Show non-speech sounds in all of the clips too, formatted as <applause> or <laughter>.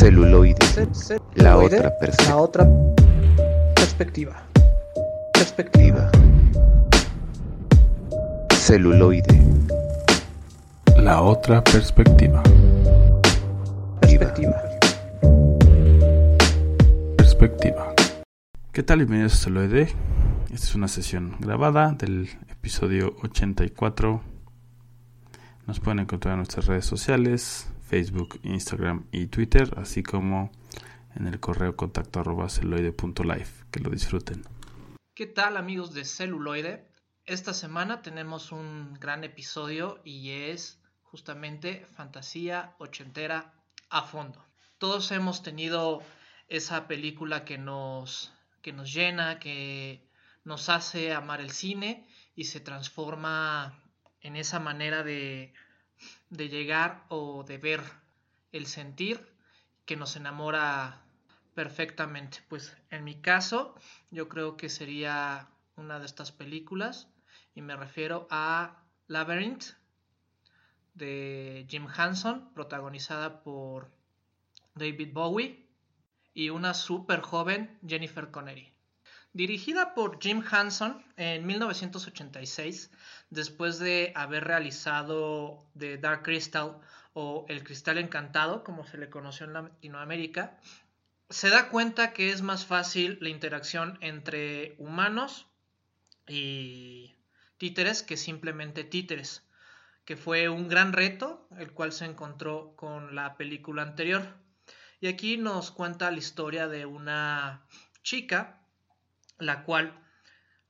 Celuloide. La otra perspectiva. La otra perspectiva. Perspectiva. Celuloide. La otra perspectiva. Perspectiva. Perspectiva. ¿Qué tal? Bienvenidos a Celuloide. Esta es una sesión grabada del episodio 84. Nos pueden encontrar en nuestras redes sociales, Facebook, Instagram y Twitter, así como en el correo contacto arroba celuloide.life. Que lo disfruten. ¿Qué tal amigos de Celuloide? Esta semana tenemos un gran episodio y es justamente fantasía ochentera a fondo. Todos hemos tenido esa película que nos, que nos llena, que nos hace amar el cine y se transforma en esa manera de, de llegar o de ver el sentir que nos enamora perfectamente. Pues en mi caso, yo creo que sería una de estas películas y me refiero a Labyrinth de Jim Henson, protagonizada por David Bowie y una súper joven Jennifer Connery. Dirigida por Jim Henson en 1986, después de haber realizado The Dark Crystal o El Cristal Encantado, como se le conoció en Latinoamérica, se da cuenta que es más fácil la interacción entre humanos y títeres que simplemente títeres, que fue un gran reto, el cual se encontró con la película anterior. Y aquí nos cuenta la historia de una chica, la cual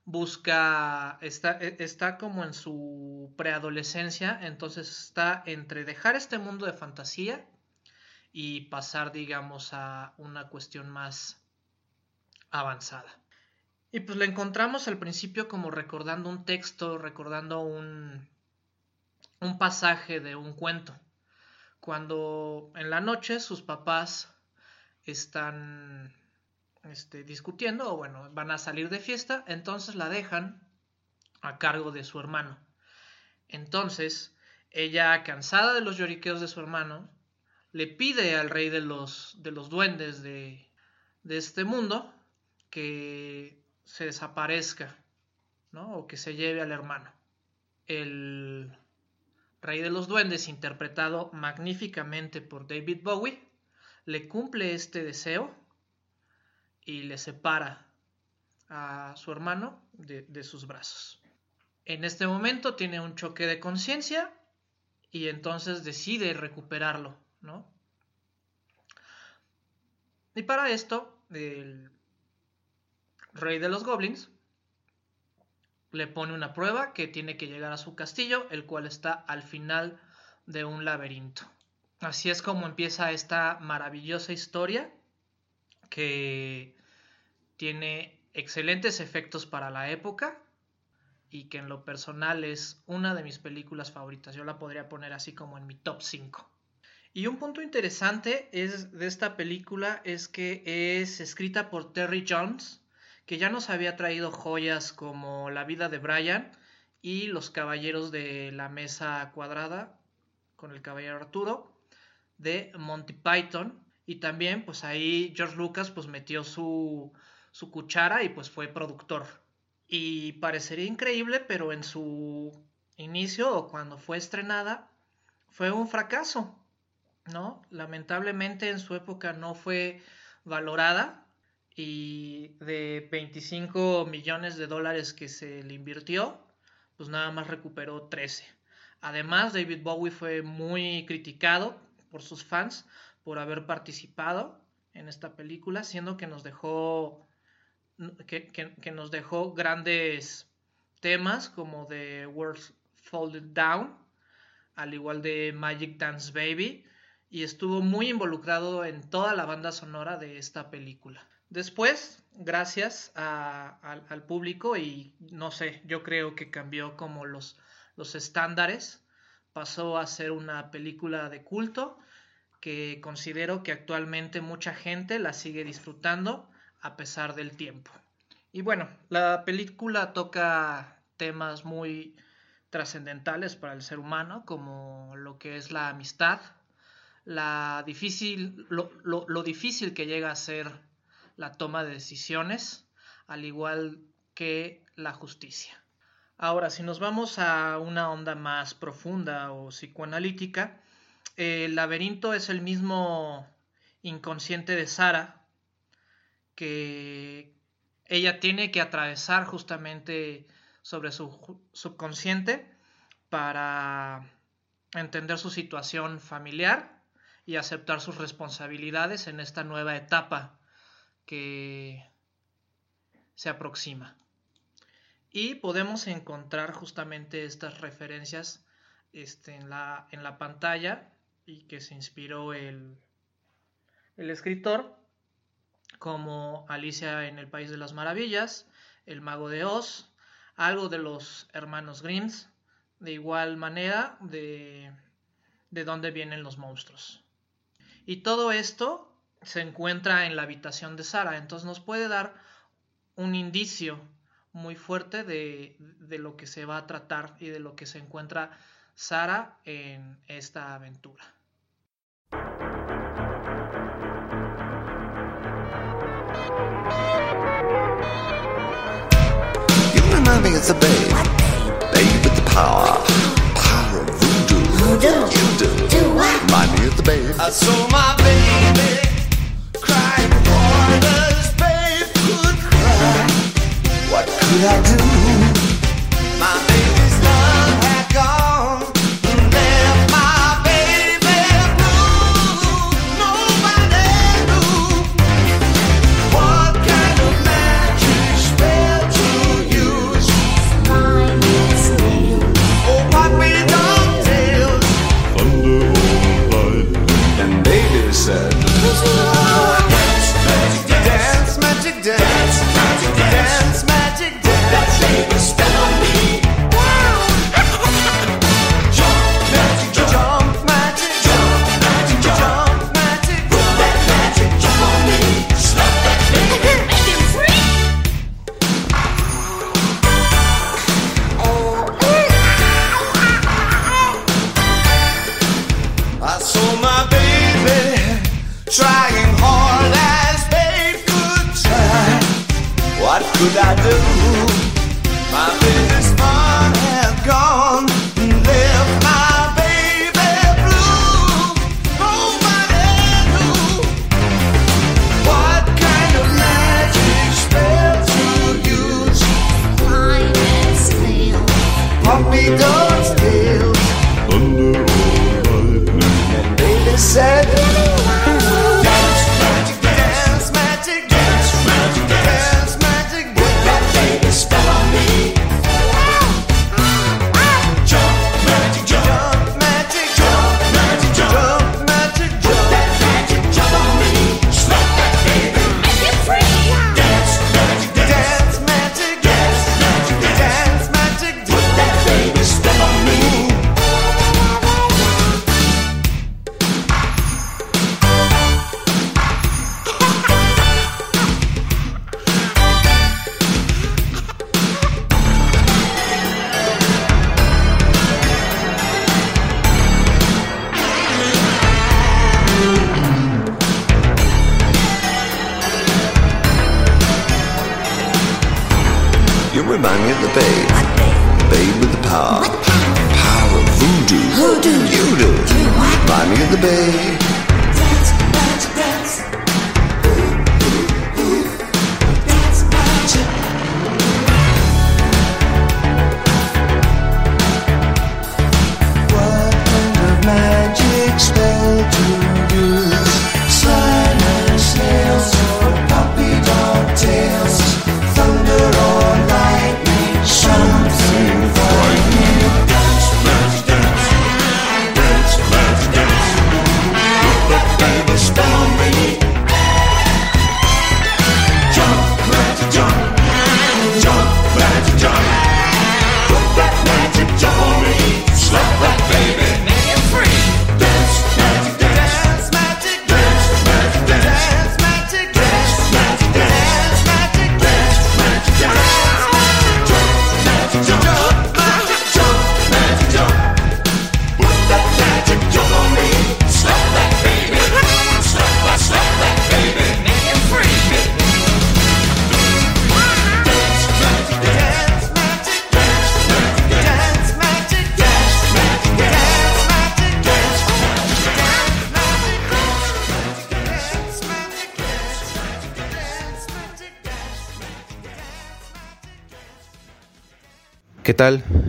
busca, está, está como en su preadolescencia, entonces está entre dejar este mundo de fantasía y pasar, digamos, a una cuestión más avanzada. Y pues la encontramos al principio como recordando un texto, recordando un, un pasaje de un cuento. Cuando en la noche sus papás están este, discutiendo o bueno, van a salir de fiesta, entonces la dejan a cargo de su hermano. Entonces, ella, cansada de los lloriqueos de su hermano, le pide al rey de los, de los duendes de, de este mundo que se desaparezca, ¿no? O que se lleve al hermano. El rey de los duendes, interpretado magníficamente por David Bowie, le cumple este deseo y le separa a su hermano de, de sus brazos. En este momento tiene un choque de conciencia y entonces decide recuperarlo, ¿no? Y para esto, el rey de los goblins le pone una prueba que tiene que llegar a su castillo, el cual está al final de un laberinto. Así es como empieza esta maravillosa historia que tiene excelentes efectos para la época y que en lo personal es una de mis películas favoritas. Yo la podría poner así como en mi top 5. Y un punto interesante es de esta película es que es escrita por Terry Jones, que ya nos había traído joyas como La vida de Brian y Los caballeros de la mesa cuadrada con el caballero Arturo de Monty Python y también pues ahí George Lucas pues metió su, su cuchara y pues fue productor. Y parecería increíble, pero en su inicio o cuando fue estrenada fue un fracaso, ¿no? Lamentablemente en su época no fue valorada y de 25 millones de dólares que se le invirtió, pues nada más recuperó 13. Además, David Bowie fue muy criticado por sus fans por haber participado en esta película, siendo que nos dejó que, nos dejó grandes temas como The World Folded Down, al igual de Magic Dance Baby, y estuvo muy involucrado en toda la banda sonora de esta película. Después, gracias al público y no sé, yo creo que cambió como los, los estándares, pasó a ser una película de culto que considero que actualmente mucha gente la sigue disfrutando a pesar del tiempo. Y bueno, la película toca temas muy trascendentales para el ser humano, como lo que es la amistad, la difícil, lo, lo, lo difícil que llega a ser la toma de decisiones, al igual que la justicia. Ahora, si nos vamos a una onda más profunda o psicoanalítica, el laberinto es el mismo inconsciente de Sara que ella tiene que atravesar justamente sobre su subconsciente para entender su situación familiar y aceptar sus responsabilidades en esta nueva etapa que se aproxima. Y podemos encontrar justamente estas referencias este, en, la, en la pantalla y que se inspiró el, el escritor, como Alicia en el País de las Maravillas, El Mago de Oz, algo de los hermanos Grimms, de igual manera de, de dónde vienen los monstruos. Y todo esto se encuentra en la habitación de Sara, entonces nos puede dar un indicio muy fuerte de, de, lo que se va a tratar y de lo que se encuentra Sara en esta aventura. You remind me of the babe, babe with the power, power of voodoo. Voodoo? You do. Do what? Remind me of the babe. I saw my baby crying for this babe could cry. What could I do?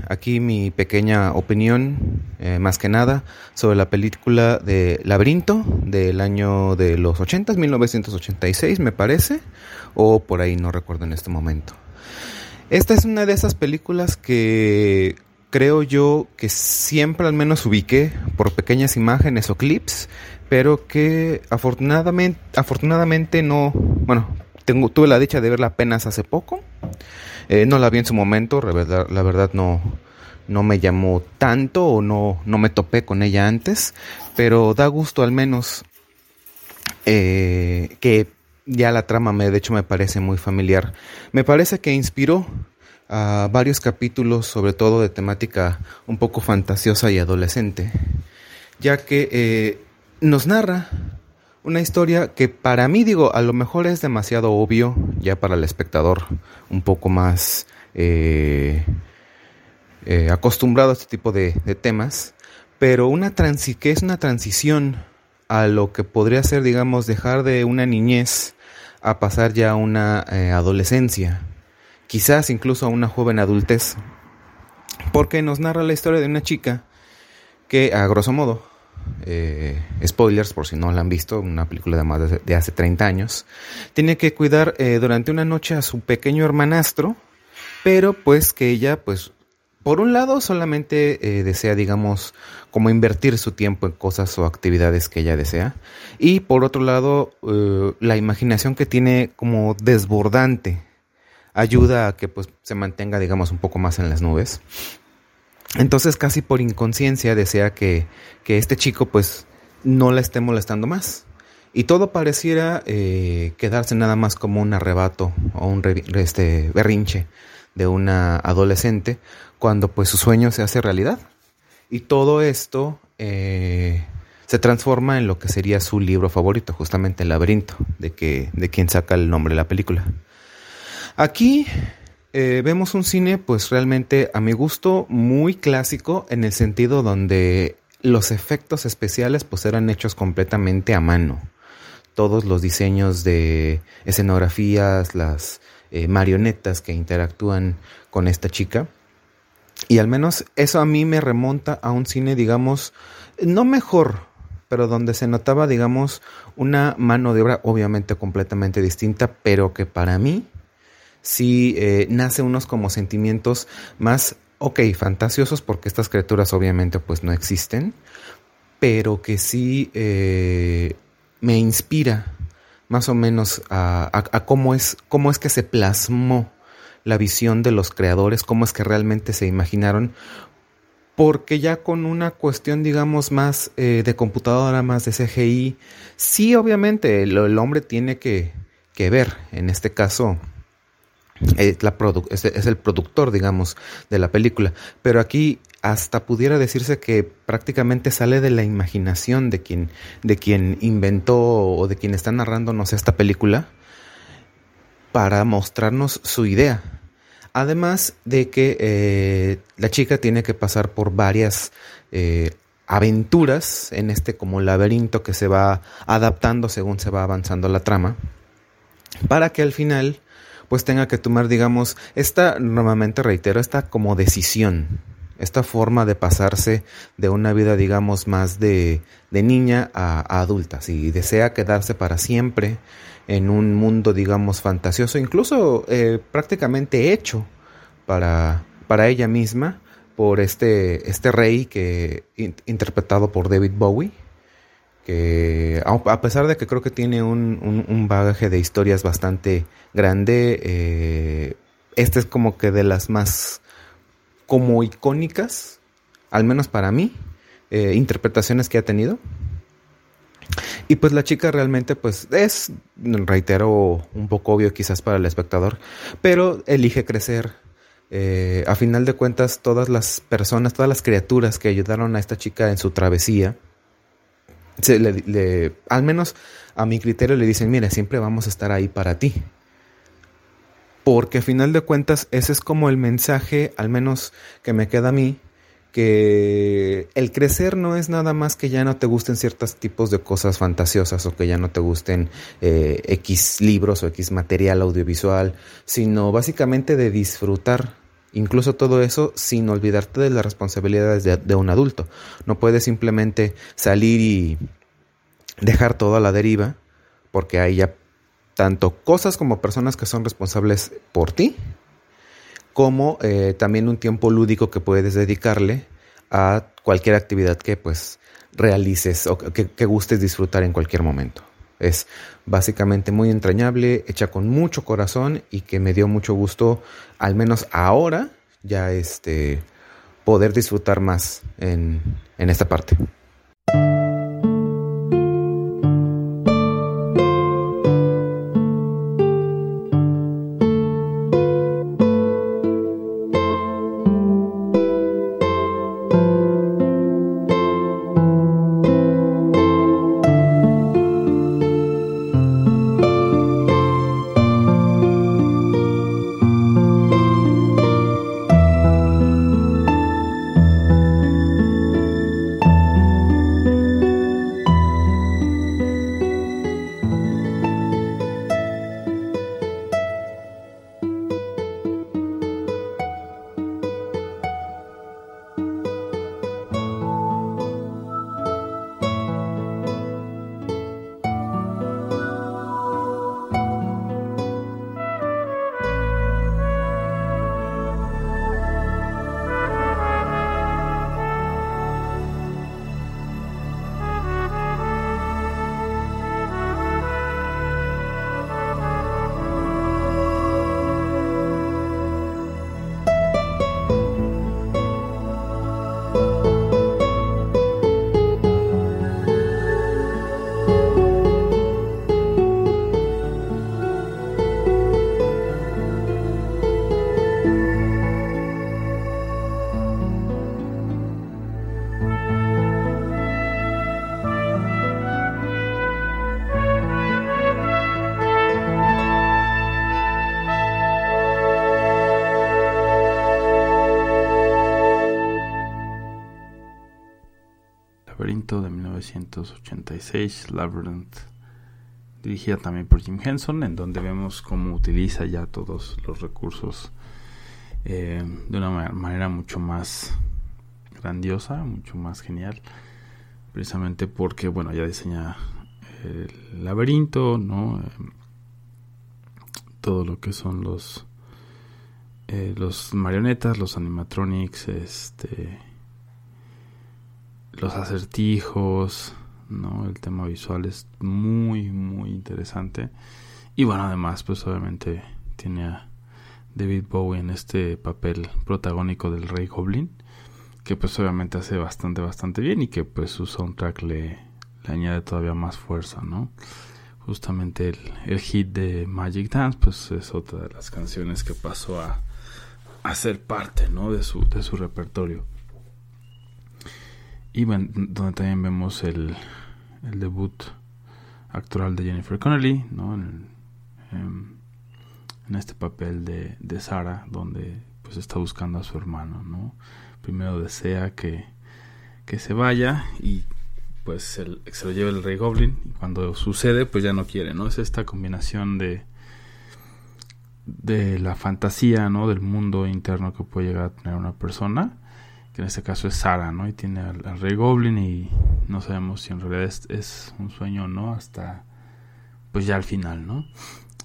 Aquí mi pequeña opinión, eh, más que nada, sobre la película de Laberinto del año de los 80, 1986 me parece, o por ahí no recuerdo en este momento. Esta es una de esas películas que creo yo que siempre al menos ubiqué por pequeñas imágenes o clips, pero que afortunadamente, afortunadamente no, bueno, tengo, tuve la dicha de verla apenas hace poco. Eh, no la vi en su momento, la verdad, no, no me llamó tanto o no, no me topé con ella antes, pero da gusto al menos eh, que ya la trama me, de hecho me parece muy familiar. Me parece que inspiró a varios capítulos, sobre todo de temática un poco fantasiosa y adolescente, ya que eh, nos narra una historia que para mí digo, a lo mejor es demasiado obvio, ya para el espectador un poco más eh, eh, acostumbrado a este tipo de, temas, pero una transi que es una transición a lo que podría ser, digamos, dejar de una niñez a pasar ya a una eh, adolescencia, quizás incluso a una joven adultez, porque nos narra la historia de una chica que, a grosso modo, eh, spoilers por si no la han visto, una película de más de, hace 30 años, tiene que cuidar eh, durante una noche a su pequeño hermanastro, pero pues que ella pues por un lado solamente eh, desea digamos como invertir su tiempo en cosas o actividades que ella desea y por otro lado la imaginación que tiene como desbordante ayuda a que pues se mantenga digamos un poco más en las nubes entonces casi por inconsciencia desea que, que este chico pues no la esté molestando más. Y todo pareciera eh, quedarse nada más como un arrebato o un este, berrinche de una adolescente cuando pues su sueño se hace realidad. Y todo esto eh, se transforma en lo que sería su libro favorito, justamente El laberinto, de, que, de quien saca el nombre de la película. Aquí eh, vemos un cine, pues realmente a mi gusto muy clásico en el sentido donde los efectos especiales pues eran hechos completamente a mano. Todos los diseños de escenografías, las eh, marionetas que interactúan con esta chica. Y al menos eso a mí me remonta a un cine, digamos, no mejor, pero donde se notaba, digamos, una mano de obra obviamente completamente distinta, pero que para mí sí eh, nace unos como sentimientos más, ok, fantasiosos, porque estas criaturas obviamente pues no existen, pero que sí eh, me inspira más o menos a, cómo, es, cómo es que se plasmó la visión de los creadores, cómo es que realmente se imaginaron, porque ya con una cuestión, digamos, más eh, de computadora, más de CGI, sí, obviamente, el, hombre tiene que ver, en este caso, es, el productor, digamos, de la película. Pero aquí hasta pudiera decirse que prácticamente sale de la imaginación de quien, de quien inventó o de quien está narrándonos esta película para mostrarnos su idea. Además de que eh, la chica tiene que pasar por varias eh, aventuras en este como laberinto que se va adaptando según se va avanzando la trama, para que al final pues tenga que tomar, digamos, esta, normalmente reitero, esta como decisión, esta forma de pasarse de una vida, digamos, más de, de niña a, adulta, si desea quedarse para siempre en un mundo, digamos, fantasioso, incluso eh, prácticamente hecho para, para ella misma por este, este rey que in- interpretado por David Bowie que a pesar de que creo que tiene un, un- un bagaje de historias bastante grande, eh, esta es como que de las más como icónicas, al menos para mí, eh, interpretaciones que ha tenido. Y pues la chica realmente pues es, reitero, un poco obvio quizás para el espectador, pero elige crecer. Eh, a final de cuentas, todas las personas, todas las criaturas que ayudaron a esta chica en su travesía, se le, al menos a mi criterio le dicen, mira, siempre vamos a estar ahí para ti. Porque a final de cuentas ese es como el mensaje, al menos que me queda a mí, que el crecer no es nada más que ya no te gusten ciertos tipos de cosas fantasiosas o que ya no te gusten eh, X libros o X material audiovisual, sino básicamente de disfrutar Incluso todo eso sin olvidarte de las responsabilidades de, un adulto. No puedes simplemente salir y dejar todo a la deriva, porque hay ya tanto cosas como personas que son responsables por ti, como eh, también un tiempo lúdico que puedes dedicarle a cualquier actividad que pues realices o que gustes disfrutar en cualquier momento. Es básicamente muy entrañable, hecha con mucho corazón y que me dio mucho gusto, al menos ahora, ya este poder disfrutar más en, en esta parte. 1986, Labyrinth, dirigida también por Jim Henson, en donde vemos cómo utiliza ya todos los recursos eh, de una ma- manera mucho más grandiosa, mucho más genial, precisamente porque, bueno, ya diseña el laberinto, ¿no? Eh, todo lo que son los eh, los marionetas, los animatronics, este los acertijos, ¿no? El tema visual es muy, muy interesante. Y bueno, además, pues obviamente tiene a David Bowie en este papel protagónico del Rey Goblin, que pues obviamente hace bastante, bastante bien y que pues su soundtrack le, le añade todavía más fuerza, ¿no? Justamente el, el hit de Magic Dance, pues es otra de las canciones que pasó a, a ser parte, ¿no? De su, de su repertorio. Y bueno, donde también vemos el, el debut actoral de Jennifer Connelly, ¿no? En, en, en este papel de, de Sara, donde pues está buscando a su hermano, ¿no? Primero desea que, que se vaya y pues el- se lo lleva el Rey Goblin y cuando sucede pues ya no quiere, ¿no? Es esta combinación de de la fantasía, ¿no? Del mundo interno que puede llegar a tener una persona que en este caso es Sara, ¿no? Y tiene al, al Rey Goblin y no sabemos si en realidad es, un sueño o no hasta pues ya al final, ¿no?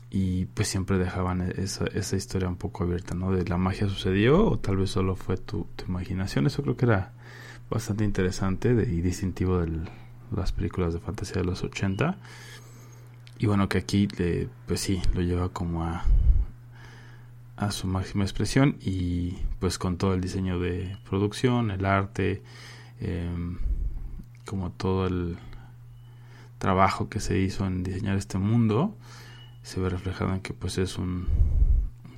Y pues siempre dejaban esa, esa historia un poco abierta, ¿no? De la magia sucedió o tal vez solo fue tu, tu imaginación. Eso creo que era bastante interesante de- y distintivo de las películas de fantasía de los 80. Y bueno, que aquí le- pues sí, lo lleva como a, a su máxima expresión y pues con todo el diseño de producción, el arte, em, como todo el trabajo que se hizo en diseñar este mundo, se ve reflejado en que pues es un,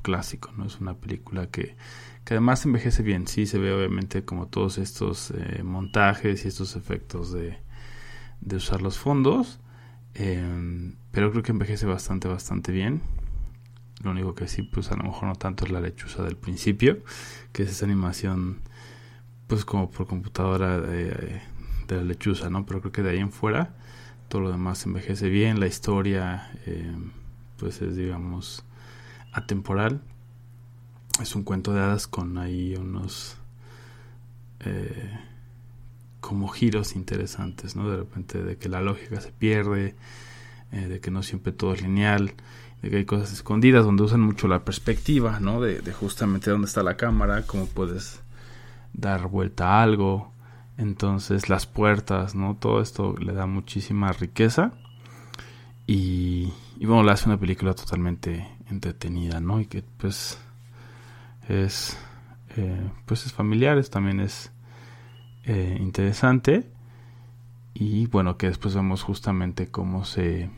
clásico, ¿no? Es una película que, que además envejece bien, sí se ve obviamente como todos estos eh, montajes y estos efectos de, de usar los fondos, em, pero creo que envejece bastante, bastante bien. Lo único que sí, pues a lo mejor no tanto es la lechuza del principio, que es esa animación, pues como por computadora de, la lechuza, ¿no? Pero creo que de ahí en fuera, todo lo demás envejece bien, la historia, eh, pues es, digamos, atemporal. es un cuento de hadas con ahí unos eh, como giros interesantes, ¿no? De repente de que la lógica se pierde, eh, de que no siempre todo es lineal, de que hay cosas escondidas donde usan mucho la perspectiva, ¿no? De, justamente dónde está la cámara, cómo puedes dar vuelta a algo, entonces las puertas, ¿no? Todo esto le da muchísima riqueza y, y bueno, le hace una película totalmente entretenida, ¿no? Y que pues es eh, pues es familiar, es, también es eh, interesante y bueno que después vemos justamente cómo se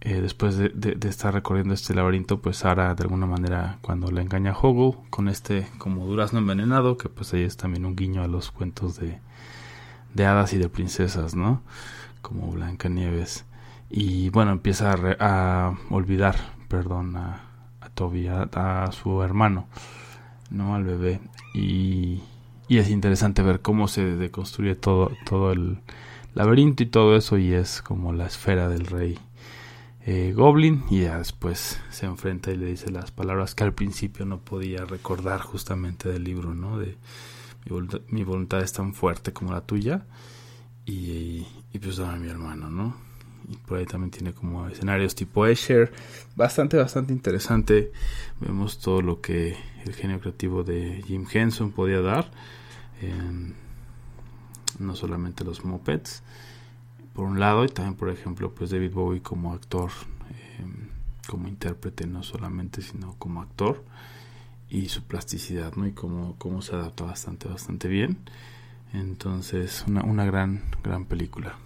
eh, después de, estar recorriendo este laberinto pues Sara de alguna manera cuando le engaña a Hoggle con este como durazno envenenado que pues ahí es también un guiño a los cuentos de, de hadas y de princesas no como Blancanieves. Y bueno empieza a, re- a olvidar perdón a, Toby a, a su hermano no al bebé. Y, y es interesante ver cómo se deconstruye todo todo el laberinto y todo eso y es como la esfera del rey eh, Goblin y ya después se enfrenta y le dice las palabras que al principio no podía recordar justamente del libro no de mi voluntad, es tan fuerte como la tuya y, pues dame a mi hermano no y por ahí también tiene como escenarios tipo Escher. Bastante bastante interesante. Vemos todo lo que el genio creativo de Jim Henson podía dar no solamente los mopeds por un lado y también por ejemplo pues David Bowie como actor eh, como intérprete no solamente sino como actor y su plasticidad no y cómo, cómo se adapta bastante bastante bien. Entonces una, una gran gran película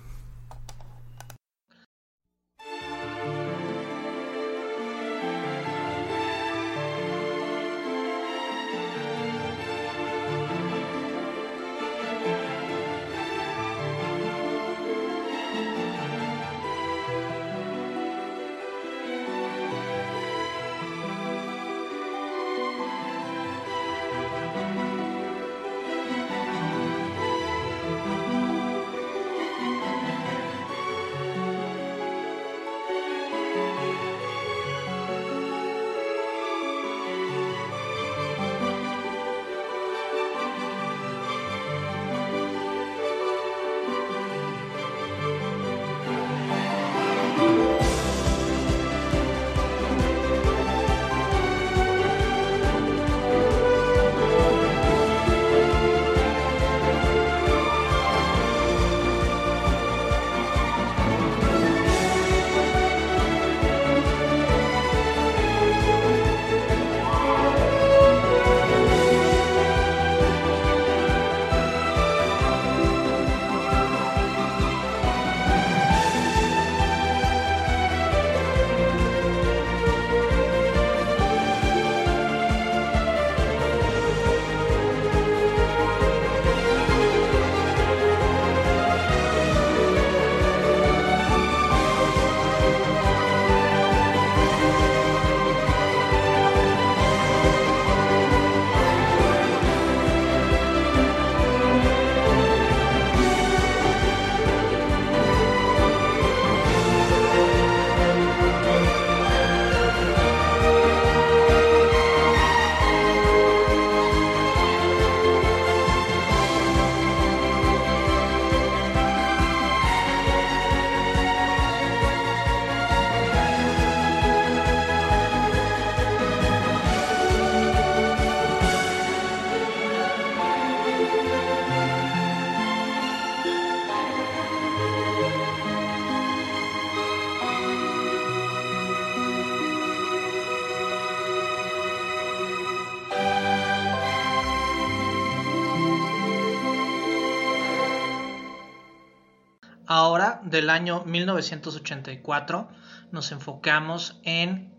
del año 1984, nos enfocamos en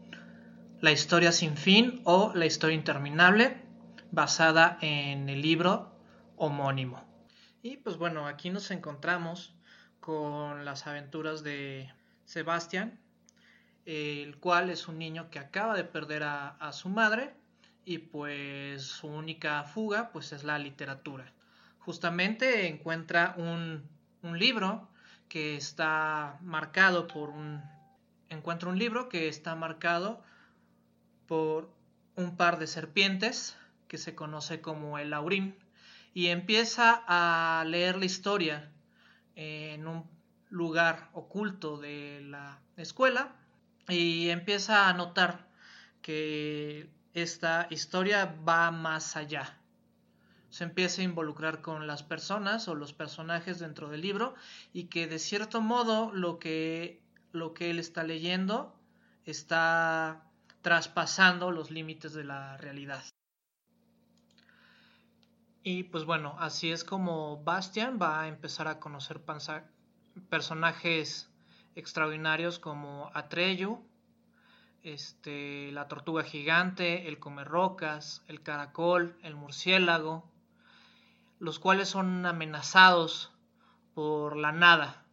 La historia sin fin o La historia interminable, basada en el libro homónimo. Y pues bueno, aquí nos encontramos con las aventuras de Sebastián, el cual es un niño que acaba de perder a, su madre y pues su única fuga pues es la literatura. Justamente encuentra un, un libro que está marcado por un encuentra un libro que está marcado por un par de serpientes que se conoce como el Aurín y empieza a leer la historia en un lugar oculto de la escuela y empieza a notar que esta historia va más allá. Se empieza a involucrar con las personas o los personajes dentro del libro y que de cierto modo lo que, lo que él está leyendo está traspasando los límites de la realidad. Y pues bueno, así es como Bastian va a empezar a conocer personajes extraordinarios como Atreyu, este, la tortuga gigante, el comerrocas, el caracol, el murciélago, los cuales son amenazados por la nada,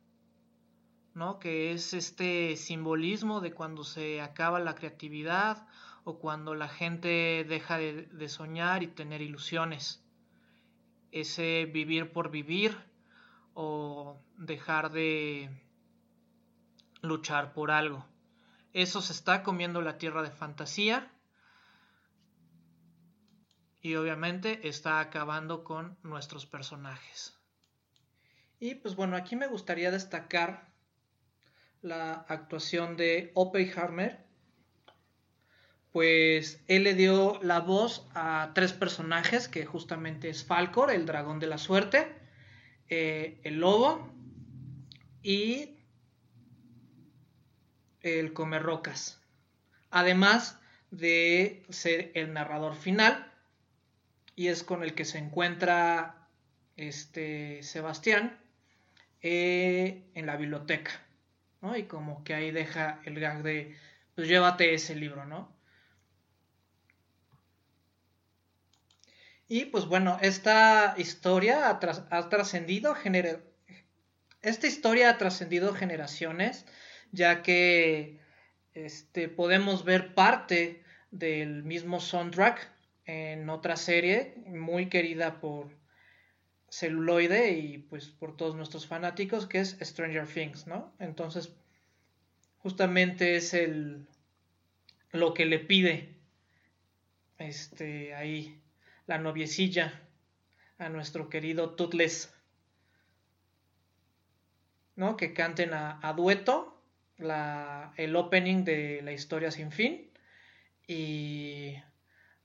¿no? Que es este simbolismo de cuando se acaba la creatividad o cuando la gente deja de, de soñar y tener ilusiones. Ese vivir por vivir o dejar de luchar por algo. Eso se está comiendo la tierra de fantasía y obviamente está acabando con nuestros personajes. Y pues bueno, aquí me gustaría destacar la actuación de Oppenheimer, pues él le dio la voz a tres personajes, que justamente es Falcor, el dragón de la suerte, eh, el lobo y el comer rocas. Además de ser el narrador final, y es con el que se encuentra este Sebastián eh, en la biblioteca, ¿no? Y como que ahí deja el gag de, pues llévate ese libro, ¿no? Y pues bueno, esta historia ha, tras- ha trascendido genera- esta historia ha trascendido generaciones, ya que este, podemos ver parte del mismo soundtrack en otra serie muy querida por celuloide y pues por todos nuestros fanáticos que es Stranger Things, ¿no? Entonces justamente es el lo que le pide este ahí la noviecilla a nuestro querido Toothless, ¿no? Que canten a, a dueto la, el opening de la historia sin fin y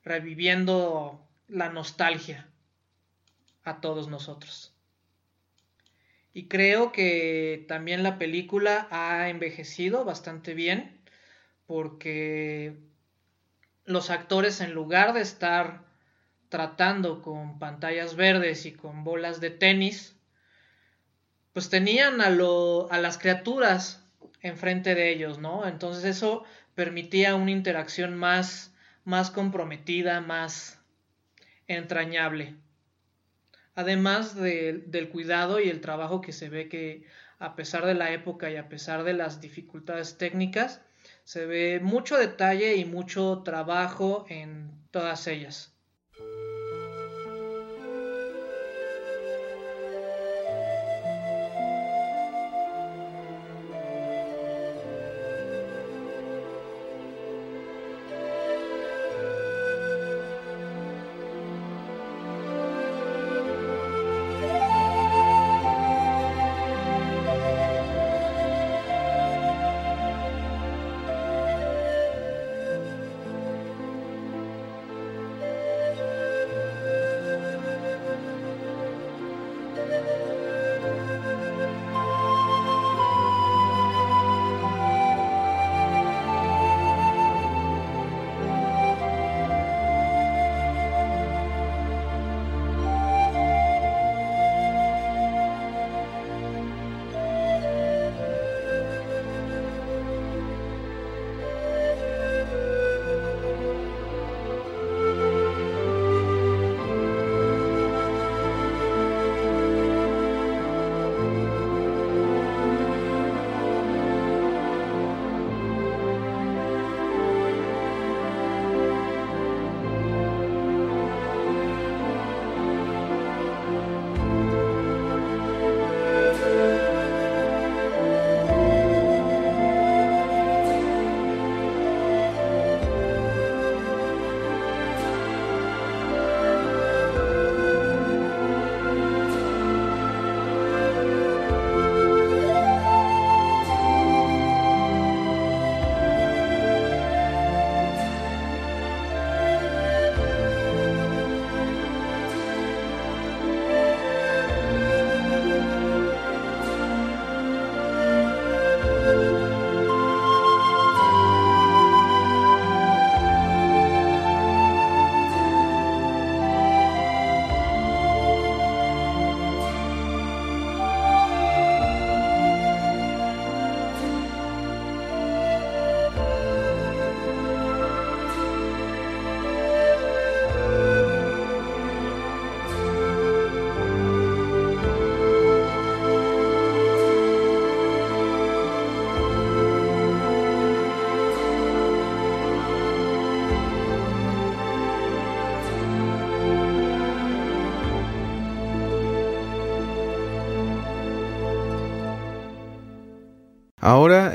reviviendo la nostalgia a todos nosotros. Y creo que también la película ha envejecido bastante bien porque los actores en lugar de estar tratando con pantallas verdes y con bolas de tenis, pues tenían a, lo, a las criaturas enfrente de ellos, ¿no? Entonces eso permitía una interacción más, más comprometida, más entrañable. Además de- del cuidado y el trabajo que se ve que a pesar de la época y a pesar de las dificultades técnicas, se ve mucho detalle y mucho trabajo en todas ellas.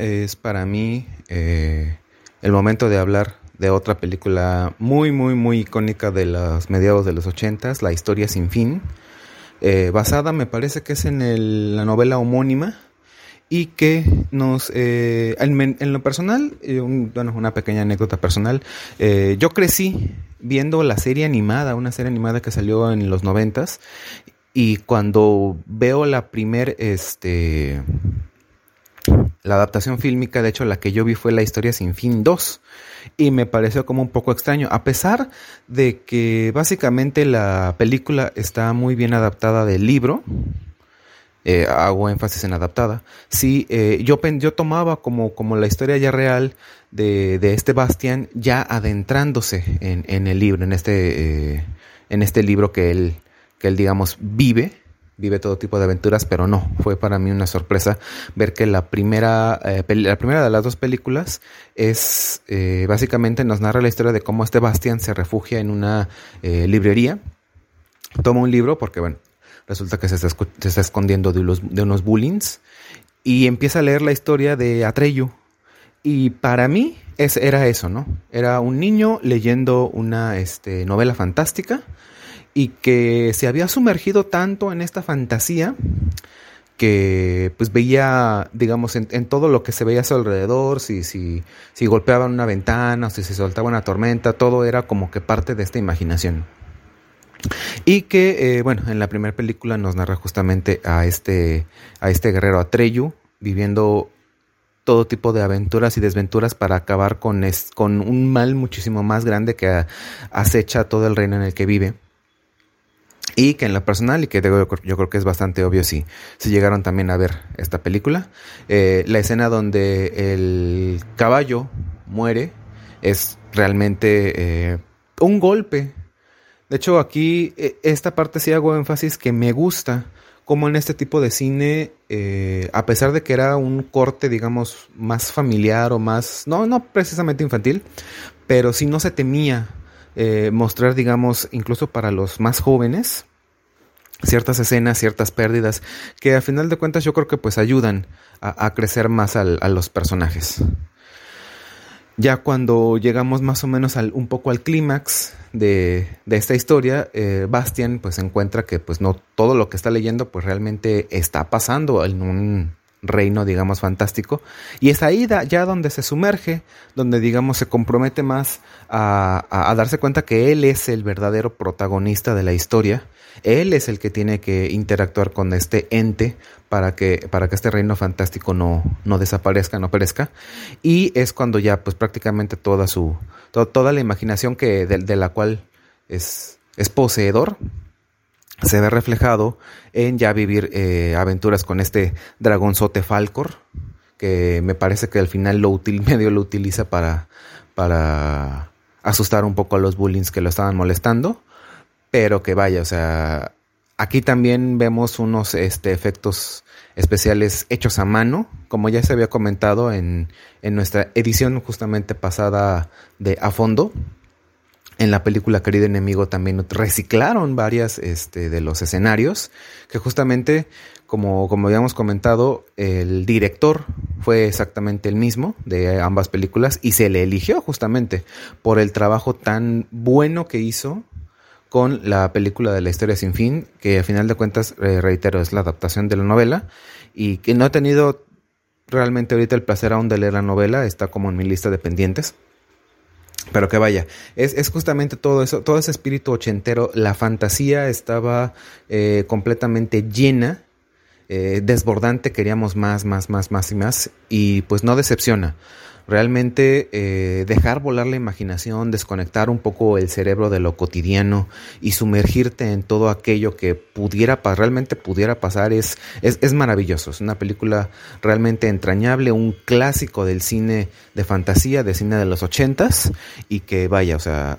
Es para mí eh, el momento de hablar de otra película muy, muy, muy icónica de los mediados de los ochentas, La historia sin fin, eh, basada me parece que es en el- la novela homónima y que nos, eh, en, lo personal, eh, un- bueno, una pequeña anécdota personal, eh, yo crecí viendo la serie animada, una serie animada que salió en los noventas, y cuando veo la primer, este, la adaptación fílmica, de hecho la que yo vi fue La historia sin fin 2 y me pareció como un poco extraño, a pesar de que básicamente la película está muy bien adaptada del libro, eh, hago énfasis en adaptada, sí, eh, yo, yo tomaba como, como la historia ya real de, de este Bastian ya adentrándose en, en el libro, en este, eh, en este libro que él, que él digamos vive, vive todo tipo de aventuras, pero no, fue para mí una sorpresa ver que la primera, eh, la primera de las dos películas es eh, básicamente nos narra la historia de cómo este Bastian se refugia en una eh, librería, toma un libro porque bueno, resulta que se está, se está escondiendo de, los, de unos bullings y empieza a leer la historia de Atreyu. Y para mí es, era eso, ¿no? Era un niño leyendo una este, novela fantástica y que se había sumergido tanto en esta fantasía que pues veía, digamos, en, todo lo que se veía a su alrededor, si, si, si golpeaban una ventana, o si se soltaba una tormenta, todo era como que parte de esta imaginación. Y que, eh, bueno, en la primera película nos narra justamente a este, a este guerrero Atreyu viviendo todo tipo de aventuras y desventuras para acabar con, con un mal muchísimo más grande que acecha todo el reino en el que vive. Y que en lo personal, y que yo, creo- que es bastante obvio si, si llegaron también a ver esta película, eh, la escena donde el caballo muere es realmente eh, un golpe. De hecho, aquí eh, esta parte sí hago énfasis que me gusta, como en este tipo de cine, a pesar de que era un corte, digamos, más familiar o más, no, no precisamente infantil, pero sí no se temía eh, mostrar, digamos, incluso para los más jóvenes, ciertas escenas, ciertas pérdidas, que a final de cuentas yo creo que pues ayudan a, crecer más al- a los personajes. Ya cuando llegamos más o menos al, un poco al clímax de, de esta historia, eh, Bastian pues encuentra que pues no todo lo que está leyendo pues realmente está pasando en un reino digamos fantástico y es ahí ya donde se sumerge, donde digamos se compromete más a, a- darse cuenta que él es el verdadero protagonista de la historia, él es el que tiene que interactuar con este ente para que, para que este reino fantástico no, no desaparezca, no perezca. Y es cuando ya, pues prácticamente toda su, to- toda la imaginación que, de, de la cual es, es poseedor, se ve reflejado en ya vivir eh, aventuras con este dragonzote Falcor, que me parece que al final lo util, <laughs> medio lo utiliza para, para asustar un poco a los bullies que lo estaban molestando. Pero que vaya, o sea, aquí también vemos unos este, efectos especiales hechos a mano, como ya se había comentado en, en nuestra edición justamente pasada de A Fondo. En la película Querido Enemigo también reciclaron varias este, de los escenarios, que justamente, como, como habíamos comentado, el director fue exactamente el mismo de ambas películas y se le eligió justamente por el trabajo tan bueno que hizo con la película de la historia sin fin, que a final de cuentas, eh, reitero, es la adaptación de la novela, y que no he tenido realmente ahorita el placer aún de leer la novela, está como en mi lista de pendientes. Pero que vaya, es, es justamente todo eso, todo ese espíritu ochentero, la fantasía estaba eh, completamente llena, eh, desbordante, queríamos más, más, más, más y más, y pues no decepciona. Realmente eh, dejar volar la imaginación, desconectar un poco el cerebro de lo cotidiano y sumergirte en todo aquello que pudiera realmente pudiera pasar es, es, es maravilloso. Es una película realmente entrañable, un clásico del cine de fantasía, de cine de los ochentas, y que vaya, o sea,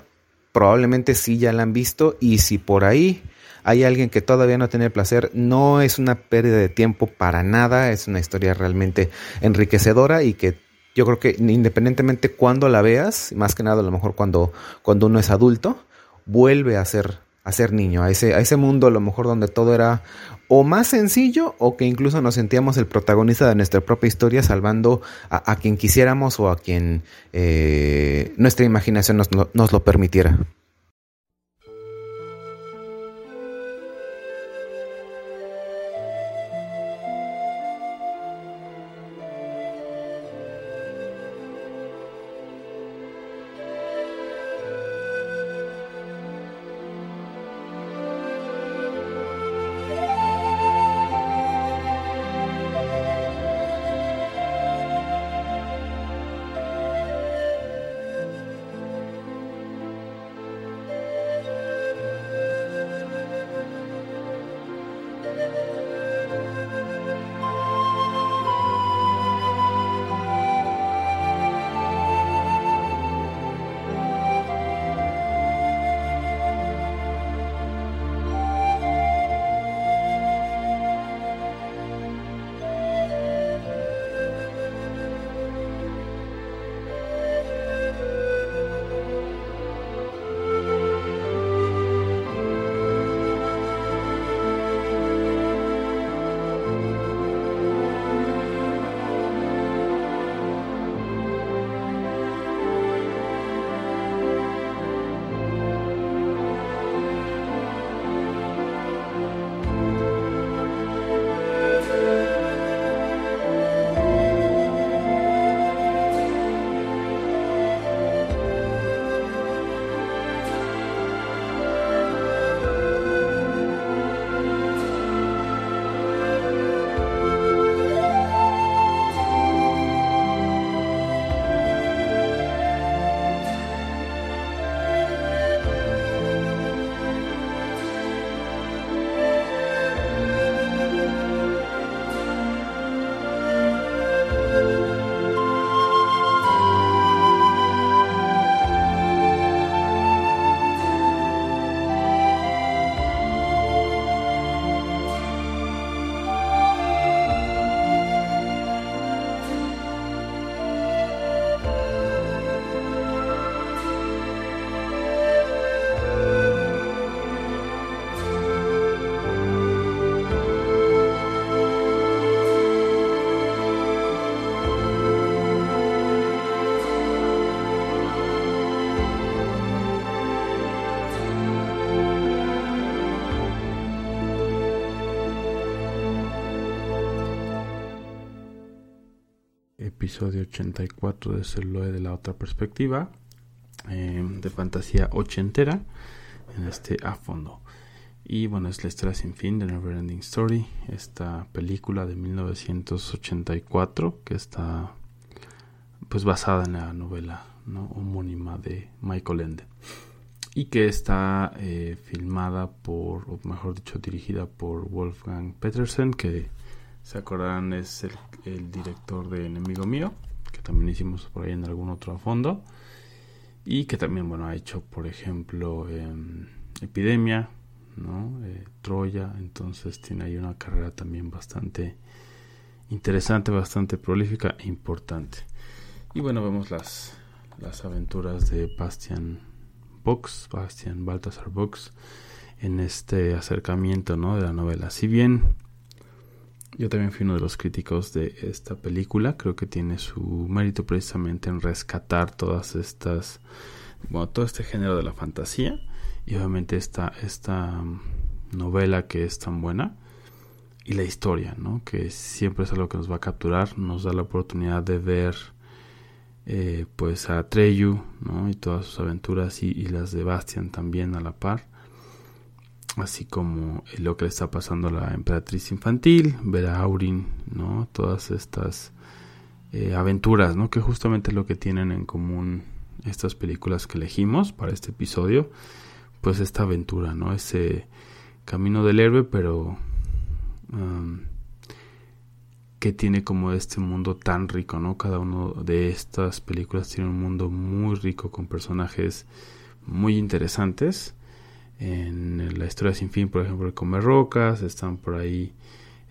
probablemente sí ya la han visto, y si por ahí hay alguien que todavía no tiene placer, no es una pérdida de tiempo para nada, es una historia realmente enriquecedora y que yo creo que independientemente cuando la veas, más que nada a lo mejor cuando, cuando uno es adulto, vuelve a ser a ser niño, a ese, a ese mundo a lo mejor donde todo era o más sencillo o que incluso nos sentíamos el protagonista de nuestra propia historia salvando a, quien quisiéramos o a quien eh, nuestra imaginación nos, nos lo permitiera. Episodio 84 de Celuloide de la otra perspectiva, eh, de fantasía ochentera, en este a fondo. Y bueno, es la historia sin fin de Neverending Story, esta película de 1984 que está pues basada en la novela ¿no? homónima de Michael Ende y que está eh, filmada por, o mejor dicho, dirigida por Wolfgang Petersen, que se acordarán es el, director de Enemigo Mío, que también hicimos por ahí en algún otro fondo, y que también, bueno, ha hecho, por ejemplo, em, Epidemia, ¿no? Eh, Troya, entonces tiene ahí una carrera también bastante interesante, bastante prolífica e importante. Y bueno, vemos las, las aventuras de Bastian Box, Bastian Baltasar Box, en este acercamiento ¿no? de la novela. Si bien yo también fui uno de los críticos de esta película, creo que tiene su mérito precisamente en rescatar todas estas, bueno, todo este género de la fantasía y obviamente esta, esta novela que es tan buena y la historia, ¿no? Que siempre es algo que nos va a capturar, nos da la oportunidad de ver eh, pues a Treyu, ¿no? Y todas sus aventuras y, y, las de Bastian también a la par. Así como lo que le está pasando a la emperatriz infantil, ver a Aurin, ¿no? Todas estas eh, aventuras, ¿no? Que justamente lo que tienen en común estas películas que elegimos para este episodio, pues esta aventura, ¿no? Ese camino del héroe, pero um, que tiene como este mundo tan rico, ¿no? Cada uno de estas películas tiene un mundo muy rico con personajes muy interesantes. En la historia sin fin, por ejemplo, el Comer Rocas, están por ahí,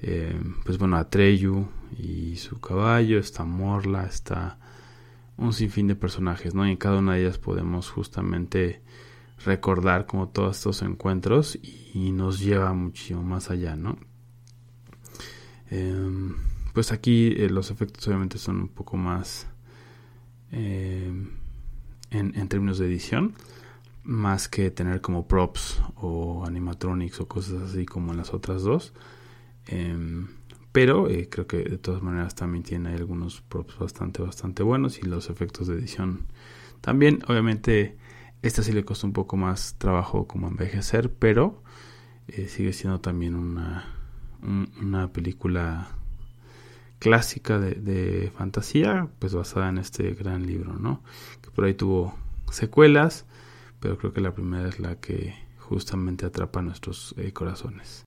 eh, pues bueno, Atreyu y su caballo, está Morla, está un sinfín de personajes, ¿no? Y en cada una de ellas podemos justamente recordar como todos estos encuentros y, nos lleva muchísimo más allá, ¿no? Em, pues aquí eh, los efectos obviamente son un poco más em, en, en, términos de edición, más que tener como props o animatronics o cosas así como en las otras dos. Em, pero eh, creo que de todas maneras también tiene algunos props bastante, bastante buenos y los efectos de edición también. Obviamente, esta sí le costó un poco más trabajo como envejecer, pero eh, sigue siendo también una, una película clásica de, de, fantasía, pues basada en este gran libro, ¿no? Que por ahí tuvo secuelas, pero creo que la primera es la que justamente atrapa nuestros eh, corazones.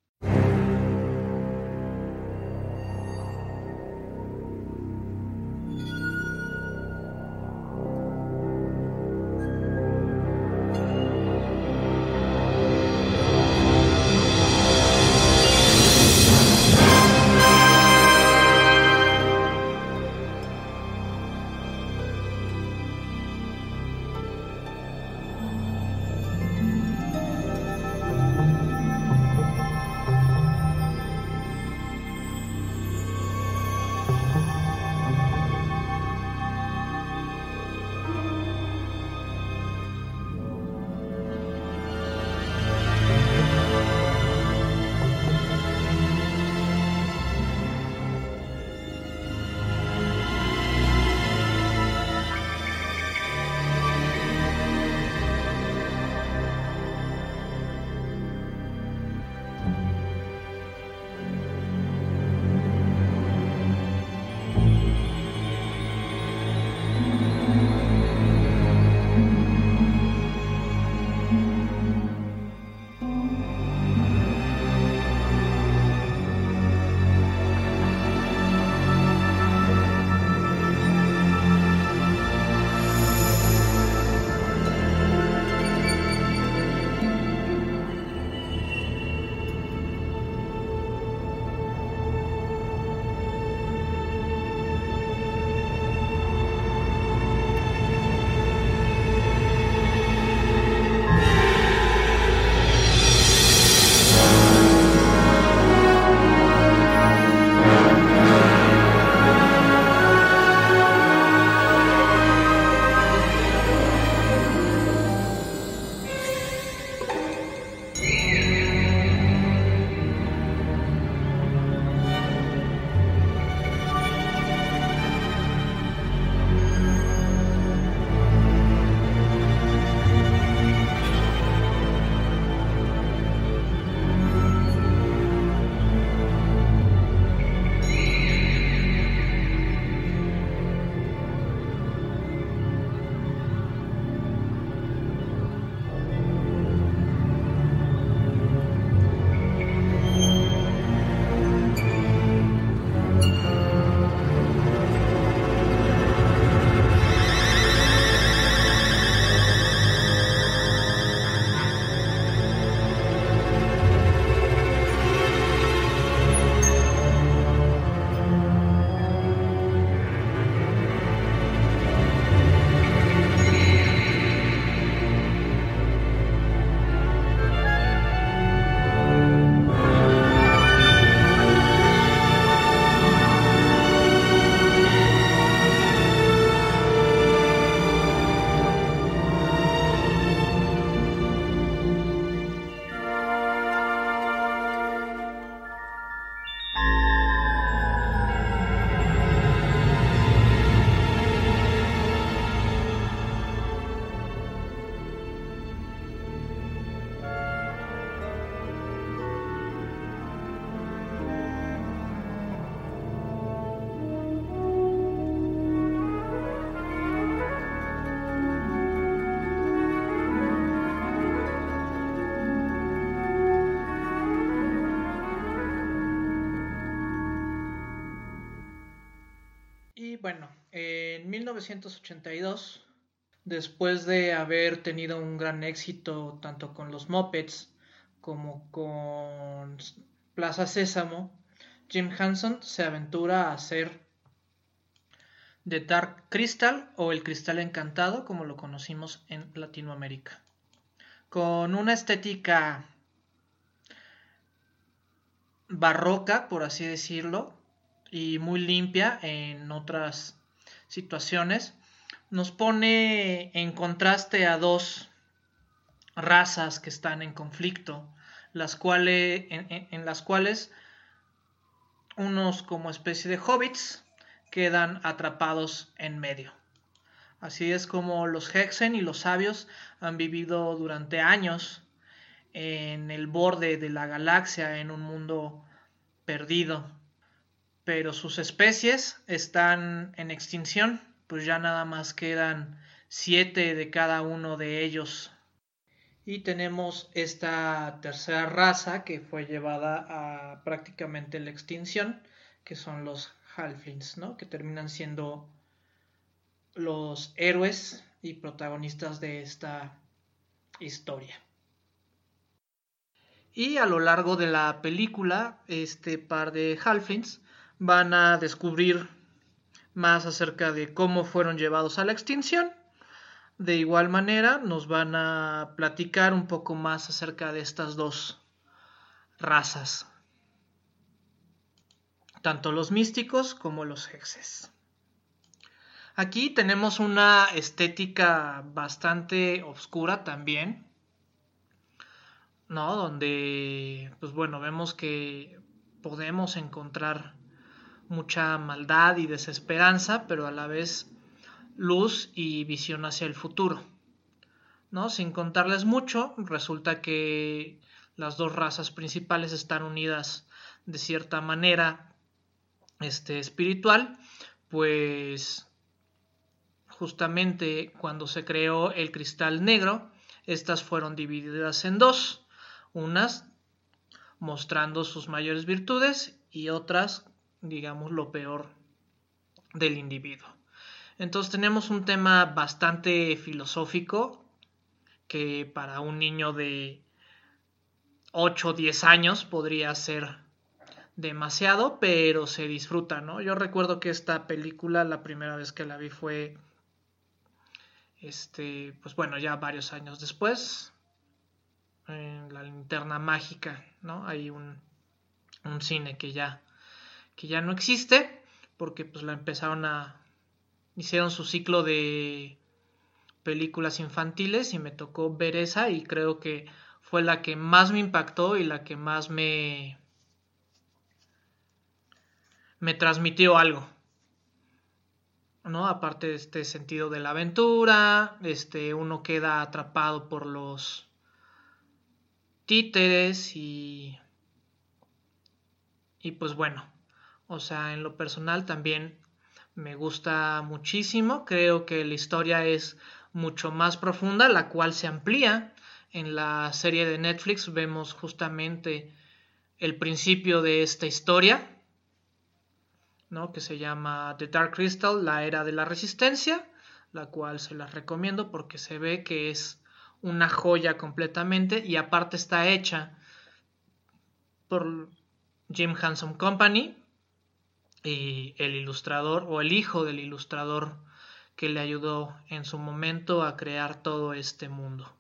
Bueno, en 1982, después de haber tenido un gran éxito tanto con los Muppets como con Plaza Sésamo, Jim Henson se aventura a hacer The Dark Crystal o El Cristal Encantado, como lo conocimos en Latinoamérica. con una estética barroca, por así decirlo, y muy limpia en otras situaciones, nos pone en contraste a dos razas que están en conflicto, las cuales, en, en- en las cuales unos como especie de hobbits quedan atrapados en medio. Así es como los Hexen y los sabios han vivido durante años en el borde de la galaxia, en un mundo perdido. Pero sus especies están en extinción, pues ya nada más quedan siete de cada uno de ellos. Y tenemos esta tercera raza que fue llevada a prácticamente la extinción, que son los Halflings, ¿no? Que terminan siendo los héroes y protagonistas de esta historia. Y a lo largo de la película, este par de Halflings van a descubrir más acerca de cómo fueron llevados a la extinción. De igual manera, nos van a platicar un poco más acerca de estas dos razas, tanto los místicos como los hexes. Aquí tenemos una estética bastante oscura también, ¿no? Donde, pues bueno, vemos que podemos encontrar mucha maldad y desesperanza, pero a la vez luz y visión hacia el futuro. ¿No? Sin contarles mucho, resulta que las dos razas principales están unidas de cierta manera este, espiritual, pues justamente cuando se creó el cristal negro, estas fueron divididas en dos, unas mostrando sus mayores virtudes y otras, digamos, lo peor del individuo. Entonces tenemos un tema bastante filosófico que para un niño de 8 o 10 años podría ser demasiado, pero se disfruta, ¿no? Yo recuerdo que esta película la primera vez que la vi fue este, pues bueno, ya varios años después en la linterna mágica, ¿no? Hay un, un cine que ya que ya no existe porque pues la empezaron a hicieron su ciclo de películas infantiles y me tocó ver esa y creo que fue la que más me impactó y la que más me me transmitió algo. ¿No? Aparte de este sentido de la aventura, este uno queda atrapado por los títeres y y pues bueno, o sea, en lo personal también me gusta muchísimo. Creo que la historia es mucho más profunda, la cual se amplía. En la serie de Netflix vemos justamente el principio de esta historia, ¿no? que se llama The Dark Crystal, la era de la resistencia, la cual se las recomiendo porque se ve que es una joya completamente y aparte está hecha por Jim Hanson Company, y el ilustrador o el hijo del ilustrador que le ayudó en su momento a crear todo este mundo.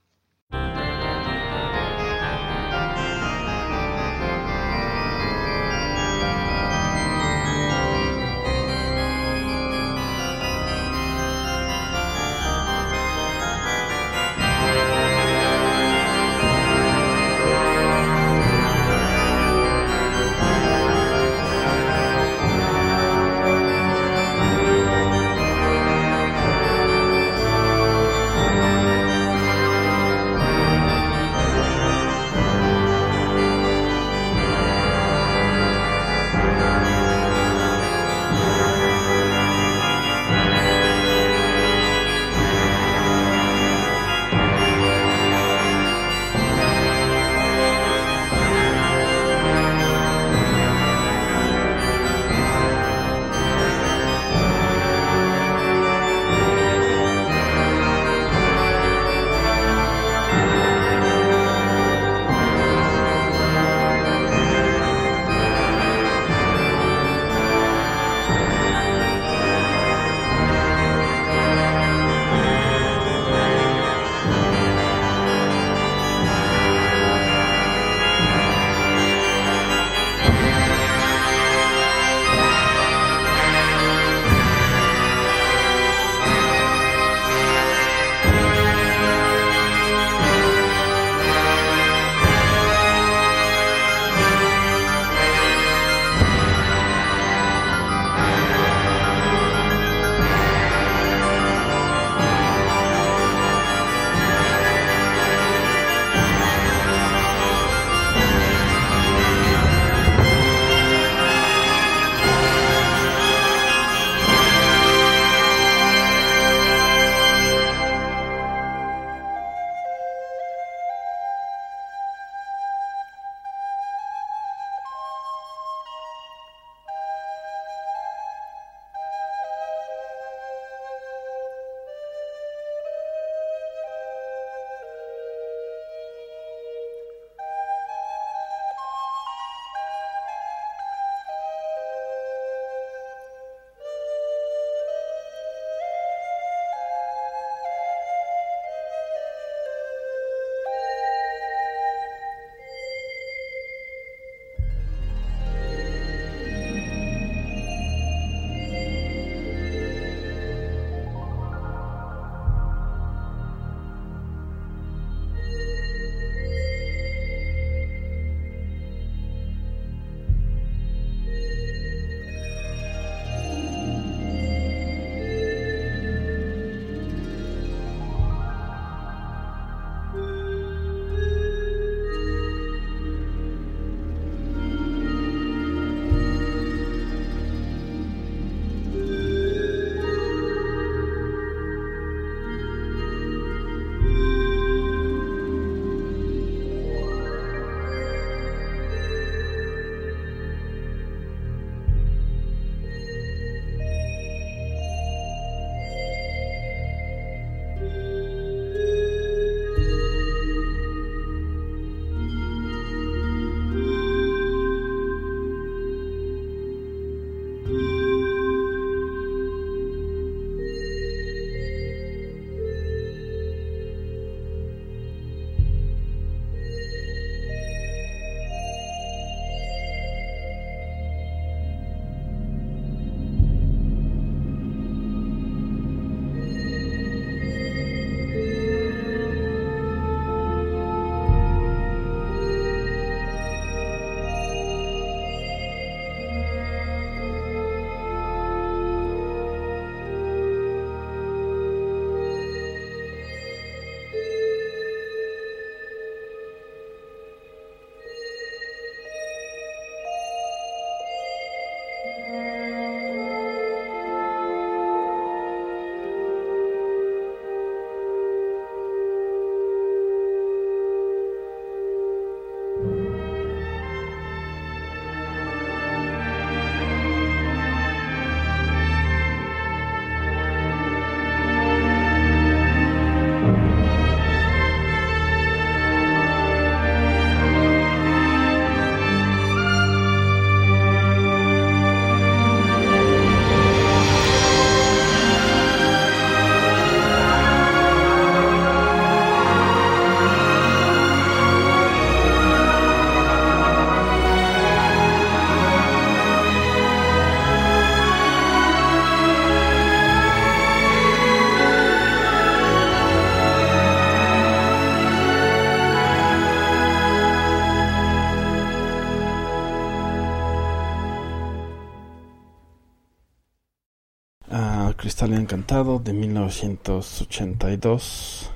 Encantado de 1982,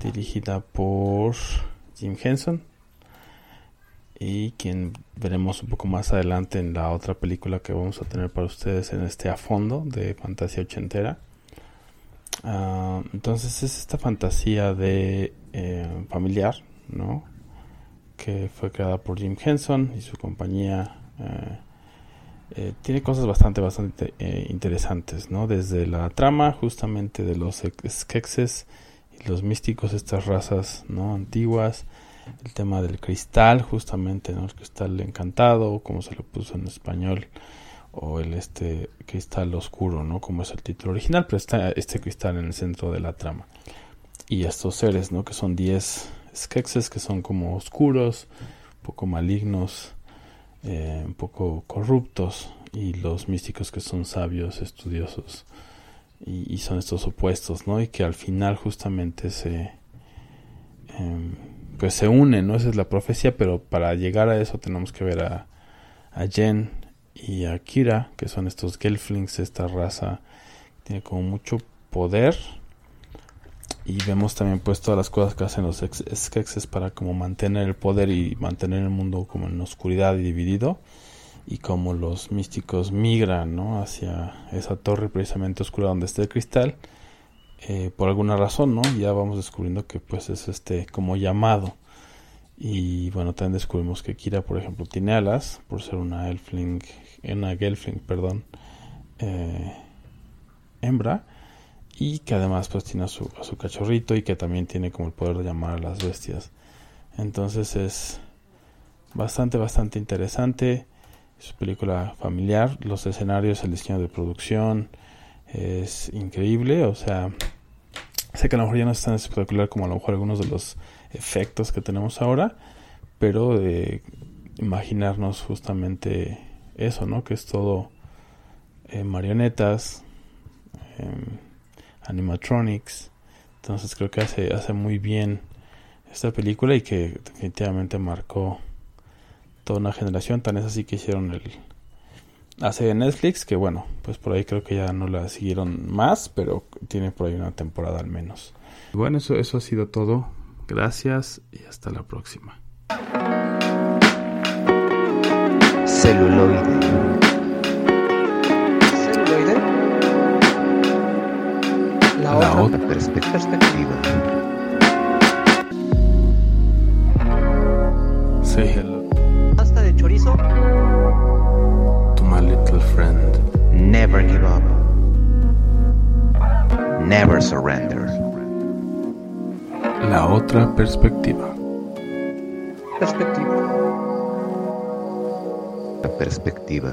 dirigida por Jim Henson y quien veremos un poco más adelante en la otra película que vamos a tener para ustedes en este a fondo de fantasía ochentera. Ah, entonces es esta fantasía de eh, familiar, ¿no? Que fue creada por Jim Henson y su compañía. eh, eh, tiene cosas bastante, bastante eh, interesantes, ¿no? Desde la trama justamente de los Skeksis y los místicos, estas razas, ¿no? Antiguas. El tema del cristal, justamente, ¿no? El cristal encantado, como se lo puso en español o el este cristal oscuro, ¿no? Como es el título original, pero está este cristal en el centro de la trama. Y estos seres, ¿no? Que son 10 skekses que son como oscuros, un poco malignos, eh, un poco corruptos, y los místicos que son sabios, estudiosos, y, son estos opuestos, ¿no? Y que al final justamente se... em, pues se unen, ¿no? Esa es la profecía, pero para llegar a eso tenemos que ver a, a Jen y a Kira, que son estos Gelflings, esta raza que tiene como mucho poder. Y vemos también pues todas las cosas que hacen los Skeksis para como mantener el poder y mantener el mundo como en oscuridad y dividido. Y como los místicos migran, ¿no? Hacia esa torre precisamente oscura donde está el cristal. eh, por alguna razón, ¿no? Ya vamos descubriendo que pues es este como llamado. Y bueno, también descubrimos que Kira, por ejemplo, tiene alas por ser una elfling, una gelfling, perdón, eh, hembra. Y que además pues tiene a su, a su cachorrito y que también tiene como el poder de llamar a las bestias. Entonces es bastante, bastante interesante. Es una película familiar. Los escenarios, el diseño de producción es increíble. O sea, sé que a lo mejor ya no es tan espectacular como a lo mejor algunos de los efectos que tenemos ahora, pero de imaginarnos justamente eso, ¿no? Que es todo eh, marionetas, em, animatronics. Entonces creo que hace, hace muy bien esta película y que definitivamente marcó toda una generación. Tan es así que hicieron el hace de Netflix, que bueno, pues por ahí creo que ya no la siguieron más, pero tiene por ahí una temporada al menos. Bueno, eso, eso ha sido todo. Gracias y hasta la próxima. Celuloide. Celuloide. La, otra, otra Perspectiva. perspectiva. Say hello Pasta de chorizo. to my little friend. Never give up. Never surrender. La otra perspectiva. Perspectiva. La perspectiva.